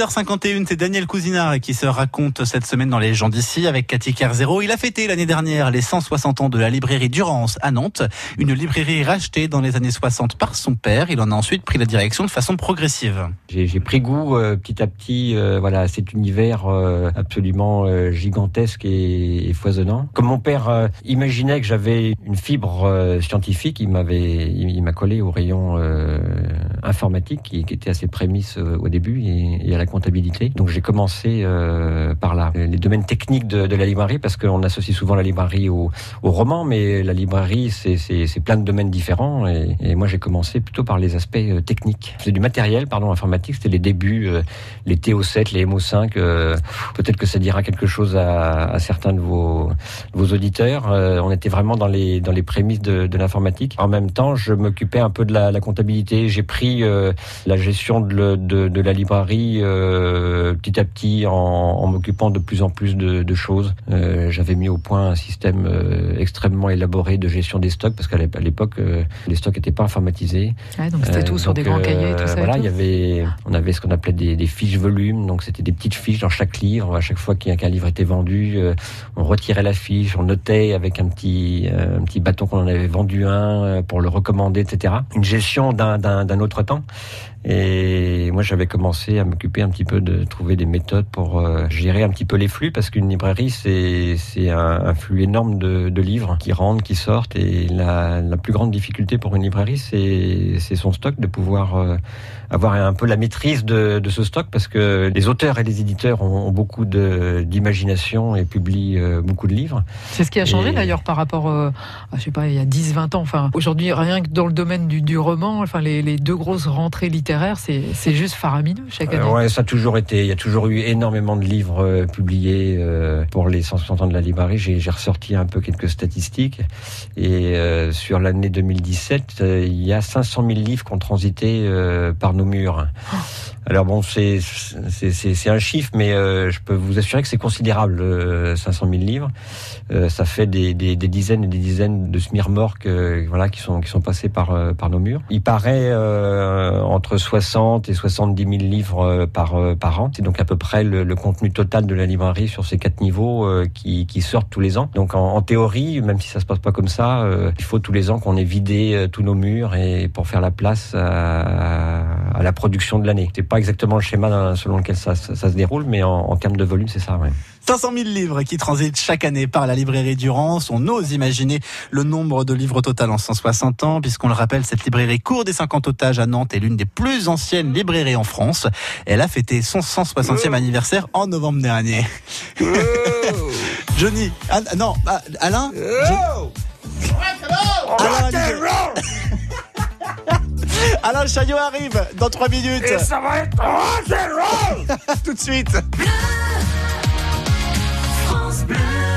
6h51, c'est Daniel Cousinard qui se raconte cette semaine dans Les gens d'ici avec Cathy Kerzero. Il a fêté l'année dernière les 160 ans de la librairie Durance à Nantes, une librairie rachetée dans les années 60 par son père. Il en a ensuite pris la direction de façon progressive. J'ai pris goût euh, petit à petit euh, voilà, à cet univers euh, absolument gigantesque et, foisonnant. Comme mon père imaginait que j'avais une fibre scientifique, il m'avait il, m'a collé au rayon informatique qui, était à ses prémices au début et, à la comptabilité. Donc j'ai commencé par là. Les domaines techniques de, la librairie, parce qu'on associe souvent la librairie au, au roman, mais la librairie, c'est plein de domaines différents. Et, moi, j'ai commencé plutôt par les aspects techniques. C'est du matériel, pardon, informatique. C'était les débuts, euh, les TO7, les MO5. Euh, Peut-être que ça dira quelque chose à, certains de vos, de vos auditeurs. Euh, on était vraiment dans les, dans les prémices de, l'informatique. En même temps, je m'occupais un peu de la comptabilité. J'ai pris euh, la gestion de, de, de la librairie euh, petit à petit en, en m'occupant de plus en plus de, de choses. J'avais mis au point un système extrêmement élaboré de gestion des stocks parce qu'à l'époque, les stocks n'étaient pas informatisés. Ah, donc c'était tout sur des grands cahiers, tout ça. Voilà, il y avait, on avait ce qu'on appelait des, des, fiches volumes. Donc c'était des petites fiches dans chaque livre. À chaque fois qu'un livre était vendu, on retirait la fiche, on notait avec un petit, un petit bâton qu'on en avait vendu un pour le recommander, etc. Une gestion d'un autre temps. Et moi, j'avais commencé à m'occuper un petit peu de trouver des méthodes pour euh, gérer un petit peu les flux, parce qu'une librairie, c'est un, un, flux énorme de, de, livres qui rentrent, qui sortent. Et la, la plus grande difficulté pour une librairie, c'est son stock, de pouvoir euh, avoir un peu la maîtrise de, de, ce stock, parce que les auteurs et les éditeurs ont, ont beaucoup d'imagination et publient euh, beaucoup de livres. C'est ce qui a changé d'ailleurs par rapport, à, je sais pas, il y a 10-20 ans. Enfin, aujourd'hui, rien que dans le domaine du, du roman, enfin, les, les deux grosses rentrées littéraires c'est juste faramineux chaque année. Euh, ouais, ça a toujours été. Il y a toujours eu énormément de livres euh, publiés euh, pour les 160 ans de la librairie. J'ai ressorti un peu quelques statistiques. Et sur l'année 2017, euh, il y a 500 000 livres qui ont transité par nos murs. Oh. Alors bon, c'est un chiffre, mais je peux vous assurer que c'est considérable, 500 000 livres. ça fait des, dizaines et des dizaines de smirmorques voilà, qui, sont, passés par, nos murs. Il paraît entre 60 et 70 000 livres euh, par, euh, an. C'est donc à peu près le, contenu total de la librairie sur ces quatre niveaux euh, qui, sortent tous les ans. Donc en, théorie, même si ça se passe pas comme ça, euh, il faut tous les ans qu'on ait vidé euh, tous nos murs et pour faire la place à la production de l'année. C'est pas exactement le schéma selon lequel ça, ça, ça se déroule, mais en, en termes de volume, c'est ça. Ouais. 500 000 livres qui transitent chaque année par la librairie Durance. On ose imaginer le nombre de livres total en 160 ans, puisqu'on le rappelle, cette librairie court des 50 otages à Nantes est l'une des plus anciennes librairies en France. Elle a fêté son 160e anniversaire en novembre dernier. Oh. Johnny, ah, non, ah, Alain oh. Alain, Alain Chaillot arrive dans 3 minutes. Et ça va être rock Tout de suite.